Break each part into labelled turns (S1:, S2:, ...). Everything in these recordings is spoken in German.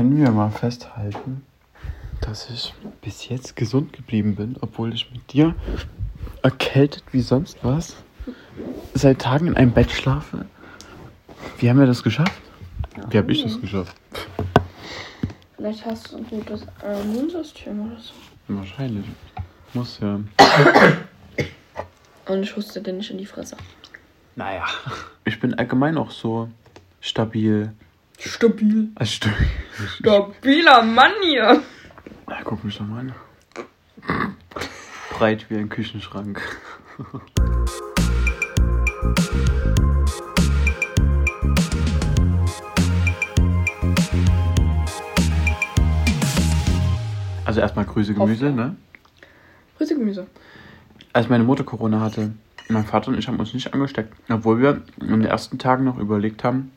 S1: können wir mal festhalten, dass ich bis jetzt gesund geblieben bin, obwohl ich mit dir erkältet wie sonst was seit Tagen in einem Bett schlafe. Wie haben wir das geschafft? Wie habe ich das geschafft?
S2: Vielleicht hast du ein gutes äh, Immunsystem oder so.
S1: Wahrscheinlich. Muss ja.
S2: Und ich huste dir nicht in die Fresse.
S1: Naja. Ich bin allgemein auch so stabil.
S2: Stabil.
S1: Also stabil.
S2: Stabiler Mann hier.
S1: Na, guck mich doch mal an. Breit wie ein Küchenschrank. Also erstmal Grüße Gemüse, ne?
S2: Grüße Gemüse.
S1: Als meine Mutter Corona hatte, mein Vater und ich haben uns nicht angesteckt. Obwohl wir in den ersten Tagen noch überlegt haben,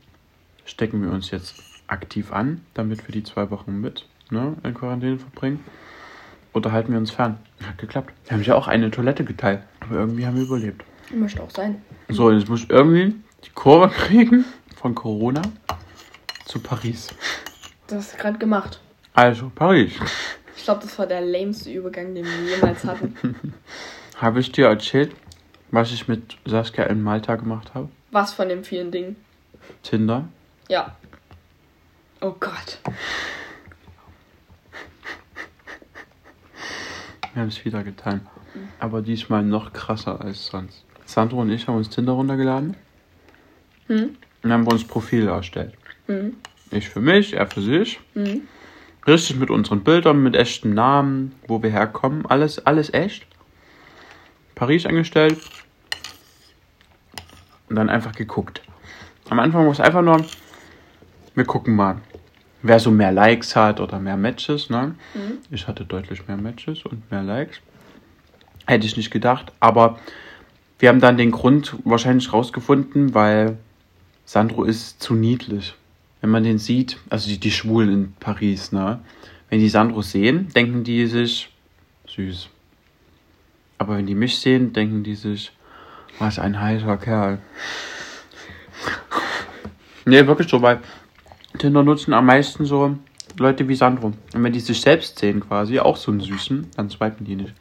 S1: stecken wir uns jetzt aktiv an, damit wir die zwei Wochen mit ne, in Quarantäne verbringen. Oder halten wir uns fern? Hat geklappt. Wir haben ja auch eine Toilette geteilt. Aber irgendwie haben wir überlebt.
S2: Möchte auch sein.
S1: So, jetzt muss ich irgendwie die Kurve kriegen von Corona zu Paris.
S2: Das hast du gerade gemacht.
S1: Also, Paris.
S2: Ich glaube, das war der lameste Übergang, den wir jemals hatten.
S1: Habe ich dir erzählt, was ich mit Saskia in Malta gemacht habe?
S2: Was von den vielen Dingen?
S1: Tinder.
S2: Ja. Oh Gott.
S1: Wir haben es wieder getan. Aber diesmal noch krasser als sonst. Sandro und ich haben uns Tinder runtergeladen.
S2: Hm?
S1: Und haben wir uns Profile erstellt.
S2: Hm?
S1: Ich für mich, er für sich.
S2: Hm?
S1: Richtig mit unseren Bildern, mit echten Namen, wo wir herkommen. Alles, alles echt. Paris angestellt. Und dann einfach geguckt. Am Anfang war es einfach nur, wir gucken mal, wer so mehr Likes hat oder mehr Matches. Ne?
S2: Mhm.
S1: Ich hatte deutlich mehr Matches und mehr Likes. Hätte ich nicht gedacht. Aber wir haben dann den Grund wahrscheinlich rausgefunden, weil Sandro ist zu niedlich. Wenn man den sieht, also die, die Schwulen in Paris, ne? Wenn die Sandro sehen, denken die sich süß. Aber wenn die mich sehen, denken die sich, was ein heißer Kerl. nee, wirklich so, weil Tinder nutzen am meisten so Leute wie Sandro. Und wenn die sich selbst sehen quasi, auch so einen Süßen, dann swipen die nicht.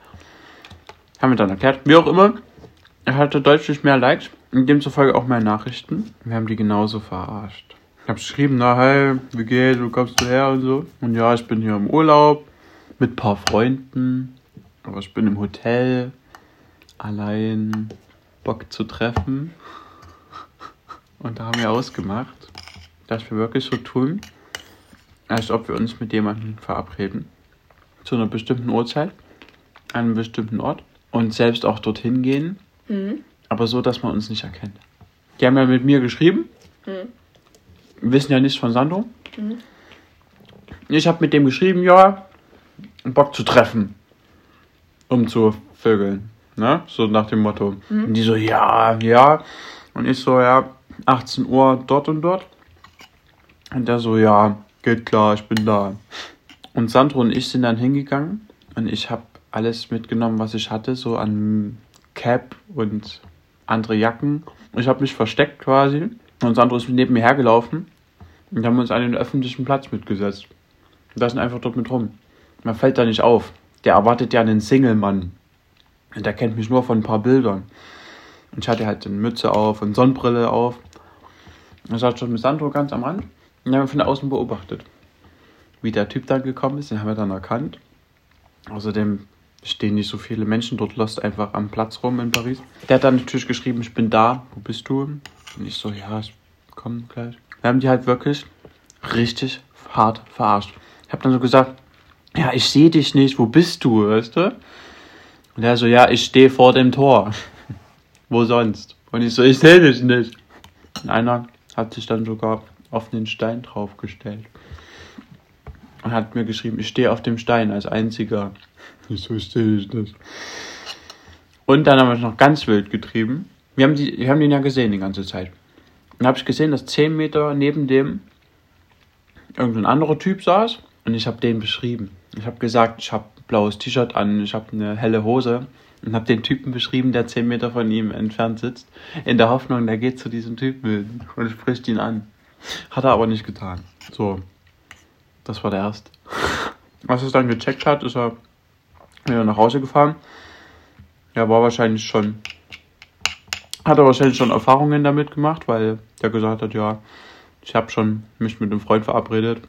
S1: Haben wir dann erklärt. Wie auch immer, er hatte deutlich mehr Likes und demzufolge auch mehr Nachrichten. Wir haben die genauso verarscht. Ich habe geschrieben, na hey, wie geht's, wo kommst du her und so. Und ja, ich bin hier im Urlaub mit ein paar Freunden. Aber ich bin im Hotel, allein, Bock zu treffen. Und da haben wir ausgemacht, dass wir wirklich so tun, als ob wir uns mit jemandem verabreden. Zu einer bestimmten Uhrzeit, an einem bestimmten Ort. Und selbst auch dorthin gehen,
S2: Hm?
S1: aber so, dass man uns nicht erkennt. Die haben ja mit mir geschrieben,
S2: Hm?
S1: wissen ja nichts von Sandro.
S2: Mhm.
S1: Ich habe mit dem geschrieben, ja, Bock zu treffen, um zu vögeln. Ne? So nach dem Motto. Und die so, ja, ja. Und ich so, ja, 18 Uhr dort und dort. Und der so, ja, geht klar, ich bin da. Und Sandro und ich sind dann hingegangen und ich habe alles mitgenommen, was ich hatte, so an Cap und andere Jacken. Ich habe mich versteckt quasi und Sandro ist neben mir hergelaufen und haben uns an den öffentlichen Platz mitgesetzt. Und da sind einfach dort mit rum. Man fällt da nicht auf. Der erwartet ja einen Single-Mann. Und der kennt mich nur von ein paar Bildern. Und ich hatte halt eine Mütze auf und Sonnenbrille auf. Und ich saß schon mit Sandro ganz am Rand und haben von außen beobachtet. Wie der Typ dann gekommen ist, den haben wir dann erkannt. Außerdem stehen nicht so viele Menschen dort lost einfach am Platz rum in Paris. Der hat dann natürlich geschrieben, ich bin da, wo bist du? Und ich so, ja, ich komme gleich. Wir haben die halt wirklich richtig hart verarscht. Ich habe dann so gesagt, ja, ich sehe dich nicht, wo bist du, weißt du? Und er so, ja, ich stehe vor dem Tor. wo sonst? Und ich so, ich sehe dich nicht. Und einer hat sich dann sogar auf den Stein draufgestellt. Und hat mir geschrieben, ich stehe auf dem Stein als einziger. Ich so, ich nicht. Und dann haben wir es noch ganz wild getrieben. Wir haben, die, wir haben den ja gesehen die ganze Zeit. Und dann habe ich gesehen, dass 10 Meter neben dem irgendein anderer Typ saß. Und ich habe den beschrieben. Ich habe gesagt, ich habe ein blaues T-Shirt an, ich habe eine helle Hose. Und habe den Typen beschrieben, der 10 Meter von ihm entfernt sitzt. In der Hoffnung, der geht zu diesem Typen und spricht ihn an. Hat er aber nicht getan. So. Das war der erste. Als er es dann gecheckt hat, ist er wieder nach Hause gefahren. Er war wahrscheinlich schon, hat er wahrscheinlich schon Erfahrungen damit gemacht, weil der gesagt hat, ja, ich habe schon mich mit einem Freund verabredet.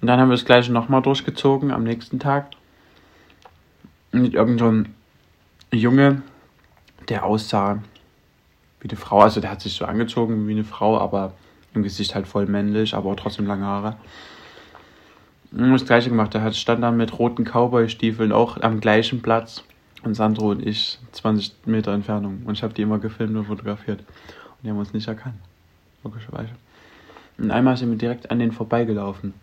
S1: Und dann haben wir das gleiche nochmal durchgezogen am nächsten Tag. Mit irgendeinem Junge, der aussah wie eine Frau. Also der hat sich so angezogen wie eine Frau, aber im Gesicht halt voll männlich, aber auch trotzdem lange Haare. Und das gleiche gemacht. Er hat stand dann mit roten Cowboy-Stiefeln auch am gleichen Platz. Und Sandro und ich 20 Meter Entfernung. Und ich habe die immer gefilmt und fotografiert. Und die haben uns nicht erkannt. Logischerweise. Und einmal sind wir direkt an den vorbeigelaufen.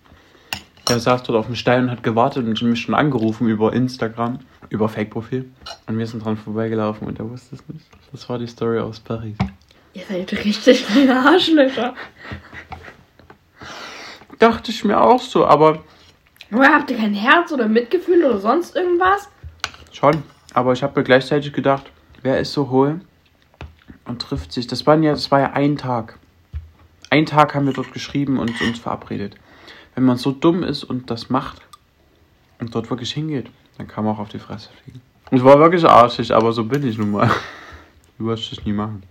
S1: Er saß dort auf dem Stein und hat gewartet und mich schon angerufen über Instagram, über Fake-Profil. Und wir sind dran vorbeigelaufen und er wusste es nicht. Das war die Story aus Paris.
S2: Ihr seid richtig kleine Arschlöcher.
S1: Dachte ich mir auch so, aber
S2: Woher habt ihr kein Herz oder Mitgefühl oder sonst irgendwas?
S1: schon. Aber ich habe mir gleichzeitig gedacht, wer ist so hohl und trifft sich. Das, waren ja, das war ja ein Tag. Ein Tag haben wir dort geschrieben und uns verabredet. Wenn man so dumm ist und das macht und dort wirklich hingeht, dann kann man auch auf die Fresse fliegen. Es war wirklich arschig, aber so bin ich nun mal. Du wirst es nie machen.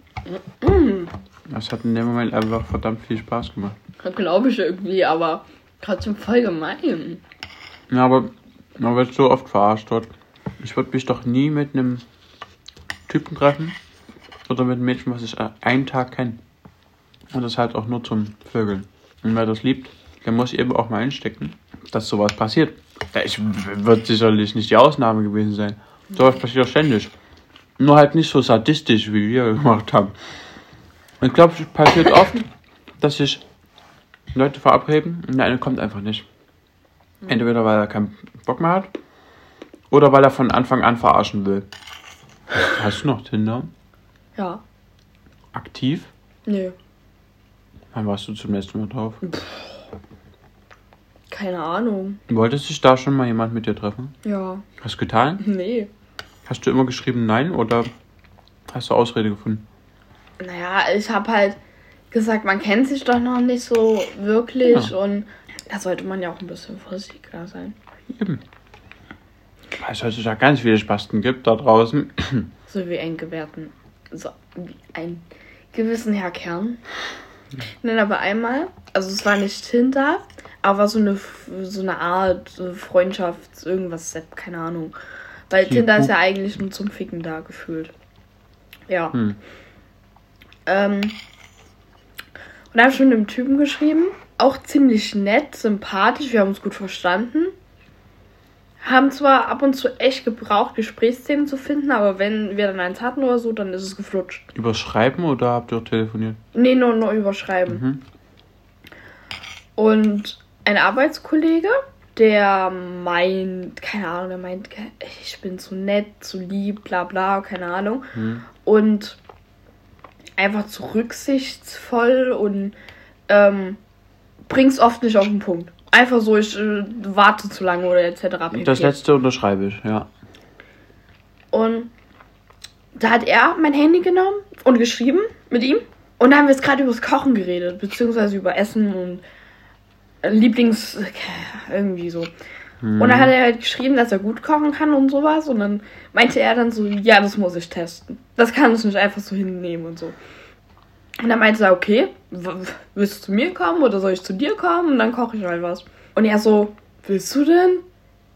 S1: Das hat in dem Moment einfach verdammt viel Spaß gemacht.
S2: Glaube ich irgendwie, aber trotzdem voll gemein.
S1: Ja, aber man wird so oft verarscht dort. Ich würde mich doch nie mit einem Typen treffen oder mit einem Mädchen, was ich einen Tag kenne. Und das halt auch nur zum Vögeln. Und wer das liebt, der muss eben auch mal einstecken, dass sowas passiert. Ich wird sicherlich nicht die Ausnahme gewesen sein. Sowas passiert auch ständig. Nur halt nicht so sadistisch, wie wir gemacht haben. Und ich glaube, es passiert oft, dass sich Leute verabreden und der eine kommt einfach nicht. Entweder weil er keinen Bock mehr hat oder weil er von Anfang an verarschen will. Hast du noch Tinder?
S2: Ja.
S1: Aktiv?
S2: Nö.
S1: Wann warst du zum letzten Mal drauf?
S2: Keine Ahnung.
S1: Wolltest sich da schon mal jemand mit dir treffen?
S2: Ja.
S1: Hast du getan?
S2: Nee.
S1: Hast du immer geschrieben Nein oder hast du Ausrede gefunden?
S2: Naja, ich habe halt gesagt, man kennt sich doch noch nicht so wirklich
S1: Ja.
S2: und da sollte man ja auch ein bisschen vorsichtiger sein.
S1: Eben. Weil es heutzutage ganz viele Spasten gibt da draußen.
S2: So wie einen gewährten, so wie einen gewissen Herr Kern. Nein, aber einmal, also es war nicht Tinder, aber so eine, so eine Art so Freundschaft, irgendwas, keine Ahnung. Weil
S1: Die
S2: Tinder ist ja eigentlich nur zum Ficken da gefühlt. Ja.
S1: Hm.
S2: Ähm, und da habe ich schon einem Typen geschrieben. Auch ziemlich nett, sympathisch, wir haben uns gut verstanden. Haben zwar ab und zu echt gebraucht, Gesprächsthemen zu finden, aber wenn wir dann eins hatten oder so, dann ist es geflutscht.
S1: Überschreiben oder habt ihr auch telefoniert?
S2: Nee, nur, nur überschreiben.
S1: Mhm.
S2: Und ein Arbeitskollege, der meint, keine Ahnung, der meint, ich bin zu nett, zu lieb, bla bla, keine Ahnung.
S1: Mhm.
S2: Und einfach zu rücksichtsvoll und ähm, bring's oft nicht auf den Punkt. Einfach so, ich äh, warte zu lange oder etc. pp.
S1: Das letzte unterschreibe ich, ja.
S2: Und da hat er mein Handy genommen und geschrieben mit ihm. Und da haben wir jetzt gerade über das Kochen geredet, beziehungsweise über Essen und äh, Lieblings... äh, irgendwie so. Und dann hat er halt geschrieben, dass er gut kochen kann und sowas. Und dann meinte er dann so, ja, das muss ich testen. Das kann ich nicht einfach so hinnehmen und so. Und dann meinte er, okay, willst du zu mir kommen oder soll ich zu dir kommen? Und dann koche ich halt was. Und er so, willst du denn?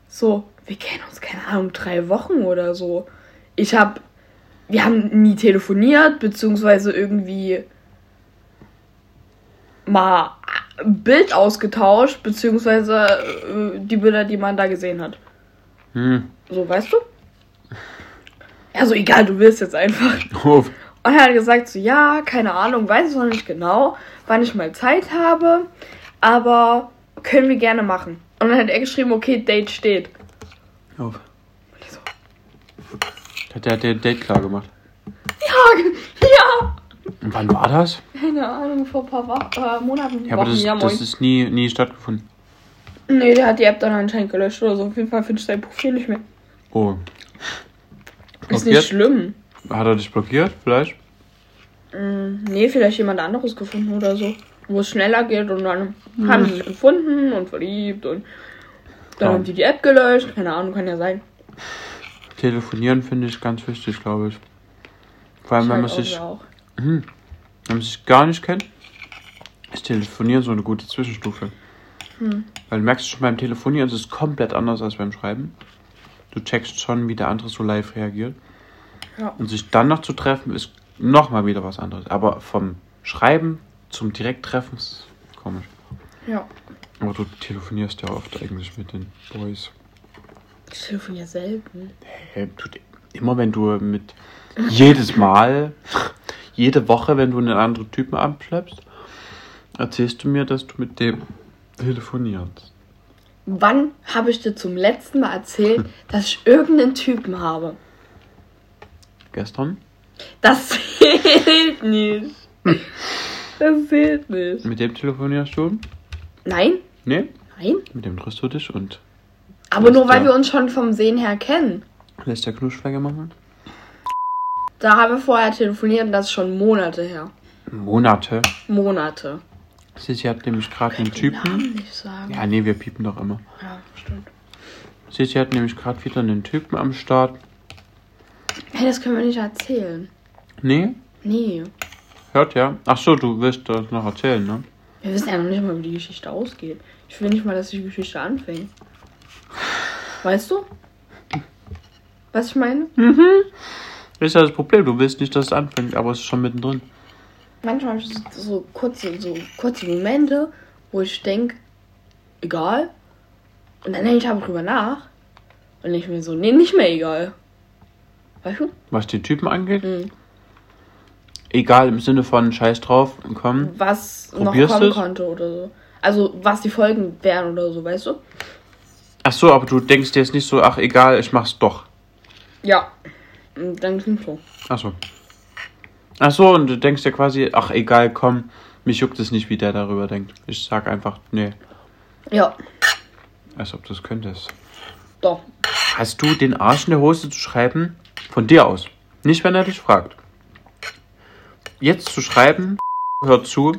S2: So, wir kennen uns, keine Ahnung, drei Wochen oder so. Ich hab, wir haben nie telefoniert, beziehungsweise irgendwie mal ein Bild ausgetauscht, beziehungsweise äh, die Bilder, die man da gesehen hat.
S1: Hm.
S2: So, weißt du? Ja, so egal, du willst jetzt einfach. Und er hat gesagt, so ja, keine Ahnung, weiß ich noch nicht genau, wann ich mal Zeit habe, aber können wir gerne machen. Und dann hat er geschrieben, okay, Date steht.
S1: Uff.
S2: Und ich so,
S1: Hat der den Date klar gemacht?
S2: ja, ja.
S1: Und wann war das?
S2: Keine Ahnung, vor ein paar Wochen, äh, Monaten.
S1: Ja, aber
S2: Wochen,
S1: das,
S2: ja,
S1: das ist nie, nie stattgefunden.
S2: Nee, der hat die App dann anscheinend gelöscht oder so. Auf jeden Fall finde ich sein Profil nicht mehr.
S1: Oh.
S2: Ist
S1: Blockiert?
S2: nicht schlimm.
S1: Hat er dich blockiert, vielleicht?
S2: Mm, nee, vielleicht jemand anderes gefunden oder so. wo es schneller geht und dann haben sie sich gefunden und verliebt und dann
S1: Ja.
S2: haben die die App gelöscht. Keine Ahnung, kann ja sein.
S1: Telefonieren finde ich ganz wichtig, glaube ich. Vor allem,
S2: Ich
S1: wenn man
S2: halt
S1: sich,
S2: auch.
S1: wenn man sich gar nicht kennt, ist Telefonieren so eine gute Zwischenstufe.
S2: Hm.
S1: Weil du merkst schon beim Telefonieren, es ist komplett anders als beim Schreiben. Du checkst schon, wie der andere so live reagiert.
S2: Ja.
S1: Und sich dann noch zu treffen, ist nochmal wieder was anderes. Aber vom Schreiben zum Direkttreffen ist komisch.
S2: Ja.
S1: Aber du telefonierst ja oft eigentlich mit den Boys.
S2: Ich telefoniere selten.
S1: Hey, du, immer wenn du mit jedes Mal, jede Woche, wenn du einen anderen Typen abschleppst, erzählst du mir, dass du mit dem telefonierst.
S2: Wann habe ich dir zum letzten Mal erzählt, dass ich irgendeinen Typen habe?
S1: Gestern?
S2: Das zählt nicht. Das zählt nicht.
S1: Mit dem telefonierst du?
S2: Nein?
S1: Nee?
S2: Nein?
S1: Mit dem triffst du dich und
S2: Aber nur weil wir uns schon vom Sehen her kennen.
S1: lässt der Knuschfleige machen?
S2: Da haben wir vorher telefoniert und das ist schon Monate her.
S1: Monate.
S2: Monate.
S1: Sissi hat nämlich gerade einen Typen.
S2: Namen nicht sagen.
S1: Ja, nee, wir piepen doch immer.
S2: Ja, stimmt.
S1: Sissi hat nämlich gerade wieder einen Typen am Start.
S2: Hey, das können wir nicht erzählen.
S1: Nee?
S2: Nee.
S1: Hört ja. Ach so, du willst das noch erzählen, ne?
S2: Wir wissen ja noch nicht mal, wie die Geschichte ausgeht. Ich will nicht mal, dass die Geschichte anfängt. Weißt du? Was ich meine?
S1: Ist ja das Problem, du willst nicht, dass es anfängt, aber es ist schon mittendrin.
S2: Manchmal habe ich so, so kurze, so kurze Momente, wo ich denke, egal. Und dann denke ich aber drüber nach. Und ich mir so, nee, nicht mehr egal. Weißt du?
S1: Was die Typen angeht,
S2: Mhm.
S1: egal im Sinne von Scheiß drauf, komm.
S2: Was
S1: Probierst
S2: noch kommen
S1: du's?
S2: konnte oder so. Also, was die Folgen wären oder so, weißt du?
S1: Ach so, aber du denkst dir jetzt nicht so, ach egal, ich mach's doch.
S2: Ja. Und dann ist so.
S1: Ach so. Ach so, und du denkst dir quasi, ach egal, komm, mich juckt es nicht, wie der darüber denkt. Ich sag einfach, nee,
S2: Ja,
S1: als ob du es könntest.
S2: doch.
S1: Hast du den Arsch in der Hose zu schreiben? Von dir aus. Nicht, wenn er dich fragt. Jetzt zu schreiben, hört zu,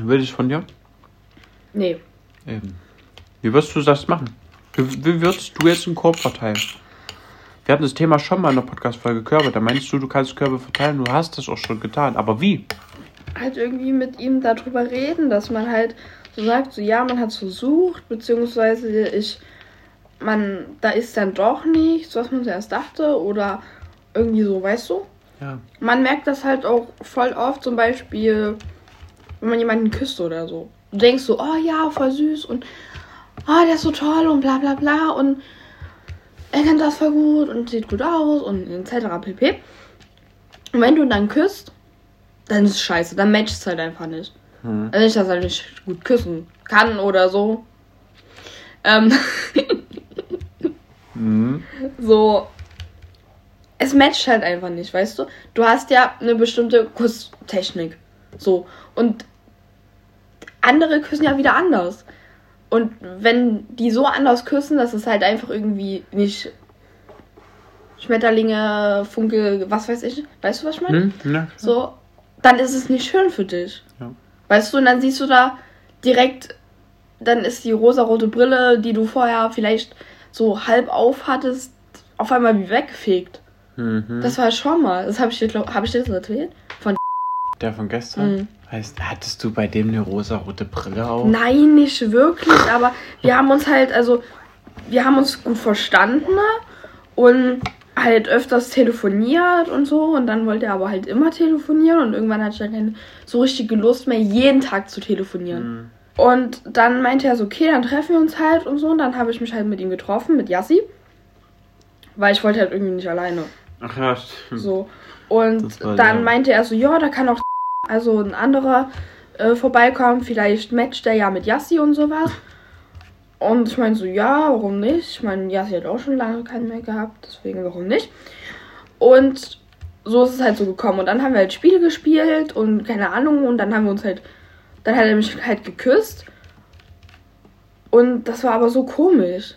S1: will ich von dir?
S2: Nee.
S1: Eben. Wie wirst du das machen? Wie, wie würdest du jetzt einen Korb verteilen? Wir hatten das Thema schon mal in der Podcast-Folge Körbe. Da meinst du, du kannst Körbe verteilen. Du hast das auch schon getan. Aber wie?
S2: Halt irgendwie mit ihm darüber reden, dass man halt so sagt, so ja, man hat es versucht, beziehungsweise ich, man, da ist dann doch nichts, was man zuerst dachte, oder irgendwie so, weißt du?
S1: Ja.
S2: Man merkt das halt auch voll oft, zum Beispiel, wenn man jemanden küsst oder so. Du denkst so, oh ja, voll süß und oh, der ist so toll und bla bla bla und er kann das voll gut und sieht gut aus und etc. pp. Und wenn du dann küsst, dann ist es scheiße, dann matcht es halt einfach nicht.
S1: Hm.
S2: Also nicht, dass er nicht gut küssen kann oder so. Ähm,
S1: Mhm.
S2: so. Es matcht halt einfach nicht, weißt du? Du hast ja eine bestimmte Kusstechnik. So. Und andere küssen ja wieder anders. Und wenn die so anders küssen, dass es halt einfach irgendwie nicht Schmetterlinge, Funke, was weiß ich, weißt du, was ich meine?
S1: Hm? Ja.
S2: So, dann ist es nicht schön für dich.
S1: Ja.
S2: Weißt du, und dann siehst du da direkt, dann ist die rosarote Brille, die du vorher vielleicht so halb auf hattest, auf einmal wie weggefegt.
S1: Mhm.
S2: Das war schon mal. Das habe ich dir, glaub, habe ich dir das erzählt?
S1: Der von gestern?
S2: Mhm.
S1: Heißt, hattest du bei dem eine rosa-rote Brille auf?
S2: Nein, nicht wirklich, aber wir haben uns halt, also, wir haben uns gut verstanden und halt öfters telefoniert und so und dann wollte er aber halt immer telefonieren und irgendwann hatte ich dann keine so richtige Lust mehr, jeden Tag zu telefonieren.
S1: Mhm.
S2: Und dann meinte er so, okay, dann treffen wir uns halt und so und dann habe ich mich halt mit ihm getroffen, mit Yassi, weil ich wollte halt irgendwie nicht alleine.
S1: Ach ja, stimmt.
S2: So. Und
S1: war
S2: dann
S1: ja-
S2: meinte er so, ja, da kann auch also ein anderer äh, vorbeikommen, vielleicht matcht der ja mit Yassi und sowas. Und ich meine so, ja, warum nicht? Ich meine, Yassi hat auch schon lange keinen mehr gehabt, deswegen warum nicht? Und so ist es halt so gekommen. Und dann haben wir halt Spiele gespielt und keine Ahnung. Und dann haben wir uns halt, dann hat er mich halt geküsst. Und das war aber so komisch.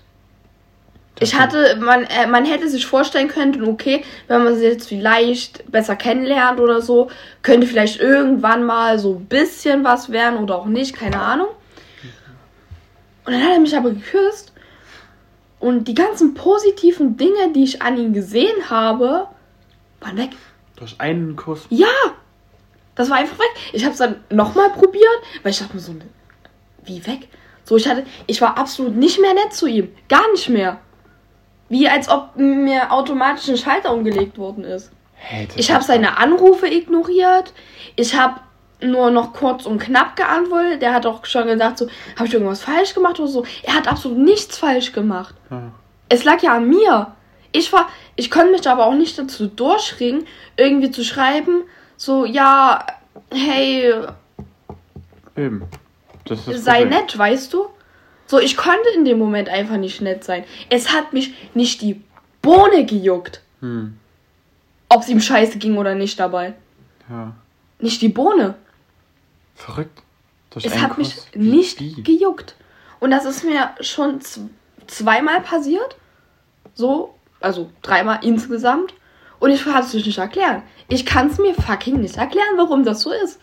S2: Ich hatte, man, äh, man hätte sich vorstellen können, okay, wenn man sie jetzt vielleicht besser kennenlernt oder so, könnte vielleicht irgendwann mal so ein bisschen was werden oder auch nicht, keine Ahnung. Und dann hat er mich aber geküsst und die ganzen positiven Dinge, die ich an ihm gesehen habe, waren weg.
S1: Durch einen Kuss.
S2: Ja! Das war einfach weg. Ich habe es dann nochmal probiert, weil ich dachte mir so, wie weg? So, ich hatte, ich war absolut nicht mehr nett zu ihm. Gar nicht mehr. Wie als ob mir automatisch ein Schalter umgelegt worden ist.
S1: Hey,
S2: Ich habe seine Anrufe ignoriert. Ich habe nur noch kurz und knapp geantwortet. Der hat auch schon gesagt, so, habe ich irgendwas falsch gemacht oder so. Er hat absolut nichts falsch gemacht.
S1: Ja.
S2: Es lag ja an mir. Ich war, ich konnte mich aber auch nicht dazu durchringen, irgendwie zu schreiben, so, ja, hey,
S1: Eben.
S2: Sei
S1: Problem.
S2: nett, weißt du? So, ich konnte in dem Moment einfach nicht nett sein. Es hat mich nicht die Bohne gejuckt,
S1: Hm.
S2: ob es ihm scheiße ging oder nicht dabei.
S1: Ja.
S2: Nicht die Bohne.
S1: Verrückt. Durch
S2: Es hat mich nicht
S1: wie?
S2: gejuckt. Und das ist mir schon zweimal passiert. So, also dreimal insgesamt. Und ich kann es nicht erklären. Ich kann es mir fucking nicht erklären, warum das so ist.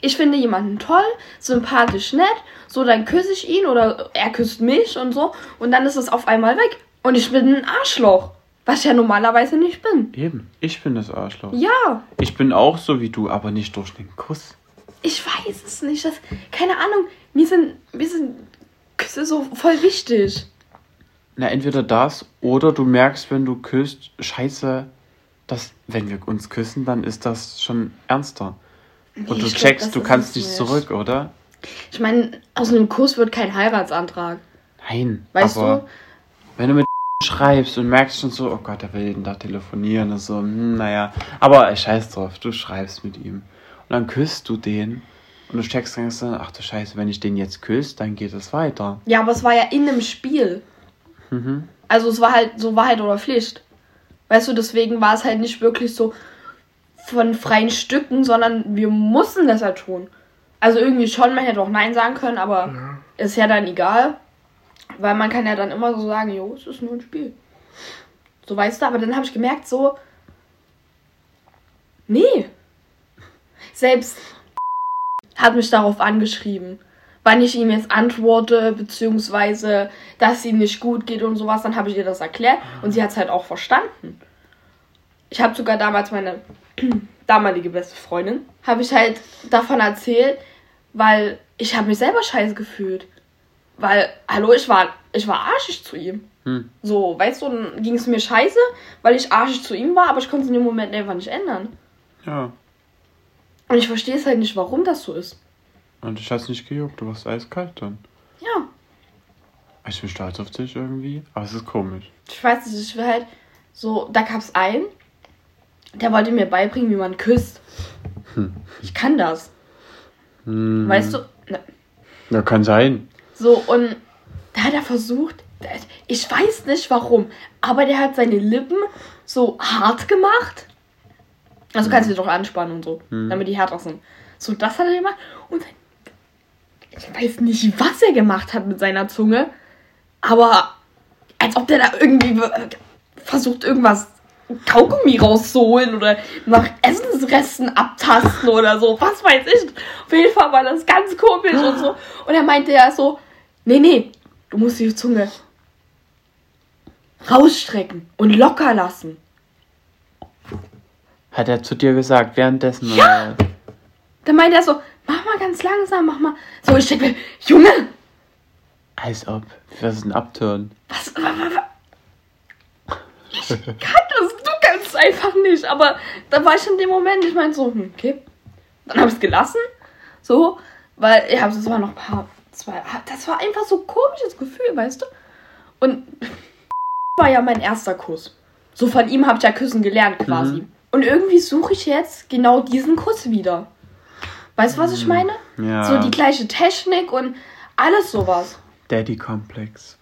S2: Ich finde jemanden toll, sympathisch, nett. So, dann küsse ich ihn oder er küsst mich und so. Und dann ist es auf einmal weg. Und ich bin ein Arschloch. Was ich ja normalerweise nicht bin.
S1: Eben. Ich bin das Arschloch.
S2: Ja,
S1: Ich bin auch so wie du, aber nicht durch den Kuss.
S2: ich weiß es nicht. Das, keine Ahnung. Mir sind, mir sind Küsse so voll wichtig.
S1: Na, entweder das oder du merkst, wenn du küsst, scheiße, dass, wenn wir uns küssen, dann ist das schon ernster. Und
S2: Nee,
S1: du
S2: ich glaub,
S1: checkst,
S2: das
S1: du kannst nicht zurück, oder?
S2: Ich meine, aus einem Kuss wird kein Heiratsantrag.
S1: Nein.
S2: Weißt du?
S1: wenn du mit schreibst und merkst schon so, oh Gott, er will jeden Tag telefonieren und so, hm, naja. Aber ey, scheiß drauf, du schreibst mit ihm. Und dann küsst du den und du checkst dann, so, ach du Scheiße, wenn ich den jetzt küsse, dann geht es weiter.
S2: Ja, aber es war ja in einem Spiel.
S1: Mhm.
S2: Also es war halt so Wahrheit oder Pflicht. Weißt du, deswegen war es halt nicht wirklich so von freien Stücken, sondern wir mussten das ja tun. Also irgendwie schon, man hätte auch Nein sagen können, aber ist ja dann egal. Weil man kann ja dann immer so sagen, jo, es ist nur ein Spiel. So weißt du, aber dann habe ich gemerkt, so. Nee. Selbst hat mich darauf angeschrieben, wann ich ihm jetzt antworte, beziehungsweise dass ihm nicht gut geht und sowas, dann habe ich ihr das erklärt und sie hat es halt auch verstanden. Ich habe sogar damals meine damalige beste Freundin, habe ich halt davon erzählt, weil ich habe mich selber scheiße gefühlt. Weil, hallo, ich war, ich war arschig zu ihm.
S1: Hm.
S2: So, weißt du, dann ging es mir scheiße, weil ich arschig zu ihm war, aber ich konnte es in dem Moment einfach nicht ändern.
S1: Ja.
S2: Und ich verstehe es halt nicht, warum das so ist.
S1: Und ich hat's nicht gejuckt, du warst eiskalt dann.
S2: Ja,
S1: Ich bin stolz auf dich irgendwie, aber es ist komisch.
S2: ich weiß nicht, ich will halt so, da gab es einen, der wollte mir beibringen, wie man küsst.
S1: Hm.
S2: Ich kann das.
S1: Hm.
S2: Weißt du? Ne.
S1: Ja, kann sein.
S2: So, und da hat er versucht, ich weiß nicht warum, aber der hat seine Lippen so hart gemacht. Also kannst du die doch anspannen und so,
S1: Mhm.
S2: damit die härter sind. So, das hat er gemacht. Und ich weiß nicht, was er gemacht hat mit seiner Zunge, aber als ob der da irgendwie äh, versucht, irgendwas Kaugummi rauszuholen oder nach Essensresten abtasten oder so. Was weiß ich. Auf jeden Fall war das ganz komisch und so. Und er meinte ja so, nee, nee, du musst die Zunge rausstrecken und locker lassen.
S1: Hat er zu dir gesagt, währenddessen?
S2: Ja!
S1: oder?
S2: Dann meinte er so, mach mal ganz langsam, mach mal. So, ich denke mir, Junge,
S1: Als ob. Was ist ein Upturn?
S2: was, wa- wa- wa- ich kann das, du kannst es einfach nicht. Aber da war ich in dem Moment, ich meinte so, hm, okay. Dann habe ich es gelassen, so, weil, ja, das war noch ein paar, zwei, das war einfach so ein komisches Gefühl, weißt du? Und war ja mein erster Kuss. So von ihm habe ich ja küssen gelernt quasi.
S1: Mhm.
S2: Und irgendwie suche ich jetzt genau diesen Kuss wieder. Weißt du, was ich meine?
S1: Ja.
S2: So die gleiche Technik und alles sowas.
S1: Daddy-Komplex.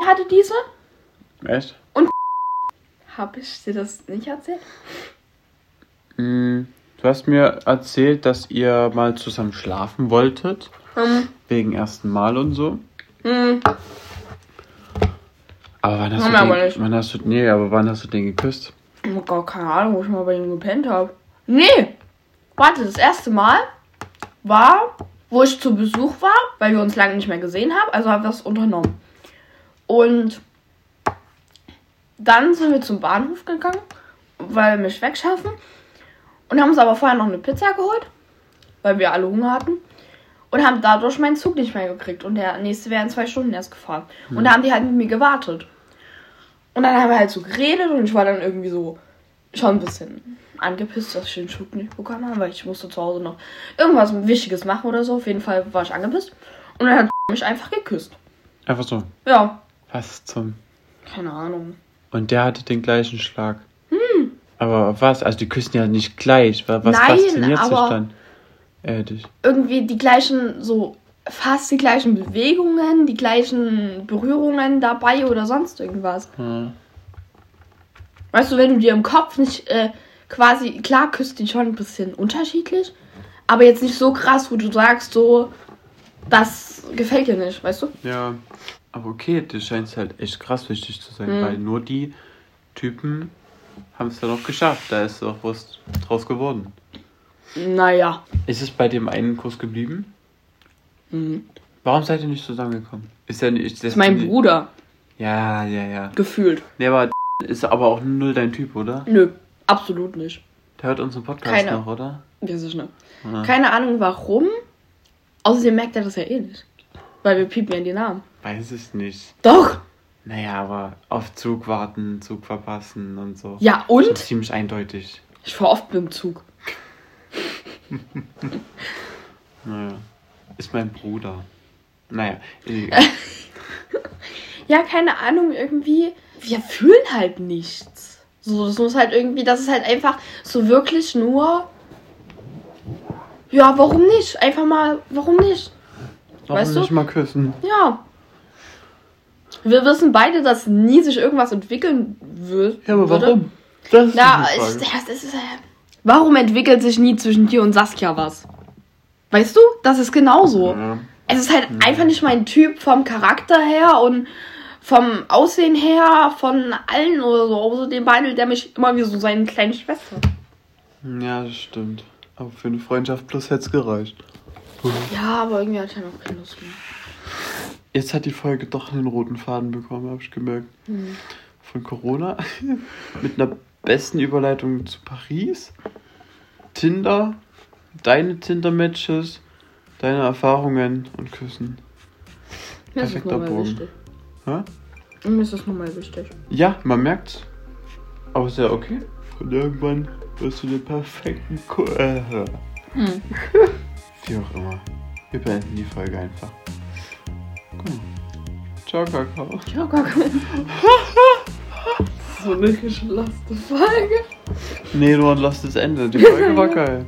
S2: Ich hatte diese.
S1: Echt?
S2: Habe ich dir das nicht erzählt?
S1: Hm, Du hast mir erzählt, dass ihr mal zusammen schlafen wolltet.
S2: Ähm,
S1: Wegen ersten Mal und so.
S2: hm,
S1: Aber wann hast, du den, wann hast du. Nee, aber wann hast du den geküsst?
S2: Hab gar keine Ahnung, wo ich mal bei ihm gepennt habe. Nee! Warte, das erste Mal war, wo ich zu Besuch war, weil wir uns lange nicht mehr gesehen haben. Also haben wir es unternommen. Und dann sind wir zum Bahnhof gegangen, weil wir mich wegschaffen. Und haben uns aber vorher noch eine Pizza geholt, weil wir alle Hunger hatten. Und haben dadurch meinen Zug nicht mehr gekriegt. Und der nächste wäre in zwei Stunden erst gefahren. Und da haben die halt mit mir gewartet. Und dann haben wir halt so geredet und ich war dann irgendwie so schon ein bisschen angepisst, dass ich den Schub nicht bekommen habe, weil ich musste zu Hause noch irgendwas Wichtiges machen oder so. Auf jeden Fall war ich angepisst. Und dann hat mich einfach geküsst.
S1: Einfach so.
S2: Ja,
S1: Was zum.
S2: keine Ahnung.
S1: Und der hatte den gleichen Schlag. Aber was? Also die küssen ja nicht gleich. Wa- Was
S2: Hm. Nein,
S1: fasziniert sich dann? Äh, dich.
S2: Irgendwie die gleichen, so fast die gleichen Bewegungen, die gleichen Berührungen dabei oder sonst irgendwas.
S1: Hm.
S2: Weißt du, wenn du dir im Kopf nicht äh, quasi, klar küsst die schon ein bisschen unterschiedlich, aber jetzt nicht so krass, wo du sagst, so, das gefällt dir nicht, weißt du?
S1: Ja. Aber okay, das scheint halt echt krass wichtig zu sein,
S2: Mhm.
S1: weil nur die Typen haben es dann auch geschafft. Da ist doch was draus geworden.
S2: Naja.
S1: Ist es bei dem einen Kurs geblieben?
S2: Mhm.
S1: Warum seid ihr nicht zusammengekommen? Ist ja nicht.
S2: Das ist mein Bruder,
S1: Ja, ja, ja.
S2: gefühlt.
S1: Der war ist aber auch null dein Typ, oder?
S2: Nö, absolut nicht.
S1: Der hört unseren Podcast
S2: Keine.
S1: noch, oder?
S2: Ist nicht.
S1: Ja.
S2: Keine Ahnung warum. Außerdem merkt er das ja eh nicht. Weil wir piepen ja die Namen.
S1: Weiß es nicht.
S2: Doch!
S1: Naja, aber auf Zug warten, Zug verpassen und so.
S2: Ja, und?
S1: ziemlich eindeutig.
S2: Ich fahr oft mit dem Zug.
S1: Naja. Ist mein Bruder. Naja.
S2: Ja, keine Ahnung, irgendwie. Wir fühlen halt nichts. So, das muss halt irgendwie, das ist halt einfach so wirklich nur. Ja, warum nicht? Einfach mal, warum nicht?
S1: Warum
S2: Weißt du?
S1: nicht mal küssen?
S2: Ja. Wir wissen beide, dass nie sich irgendwas entwickeln wird.
S1: Ja, aber
S2: würde.
S1: warum? Das ist
S2: Ja,
S1: die Frage.
S2: das, das ist, äh, warum entwickelt sich nie zwischen dir und Saskia was? Weißt du? Das ist genauso.
S1: Ja.
S2: Es ist halt einfach nicht mein Typ vom Charakter her und vom Aussehen her, von allen oder so. Außerdem behandelt der mich immer wie so seine kleine Schwester.
S1: ja, das stimmt. Aber für eine Freundschaft plus hätte es gereicht.
S2: Ja, aber irgendwie hat er noch keine Lust mehr.
S1: Jetzt hat die Folge doch einen roten Faden bekommen, habe ich gemerkt.
S2: Hm.
S1: Von Corona. Mit einer besten Überleitung zu Paris. Tinder. Deine Tinder-Matches. Deine Erfahrungen und Küssen.
S2: Mir ist das
S1: Perfekter
S2: nochmal
S1: Bogen.
S2: wichtig.
S1: Hä?
S2: Mir ist das nochmal wichtig.
S1: Ja, man merkt's. Aber ist ja okay. Und irgendwann wirst du den perfekten Ko äh,
S2: Hm.
S1: Wie auch immer. Wir beenden die Folge einfach. Gut. Ciao, Kakao.
S2: Gar kein. so eine geschlossene Folge.
S1: Nee, du hast das Ende. Die Folge war geil.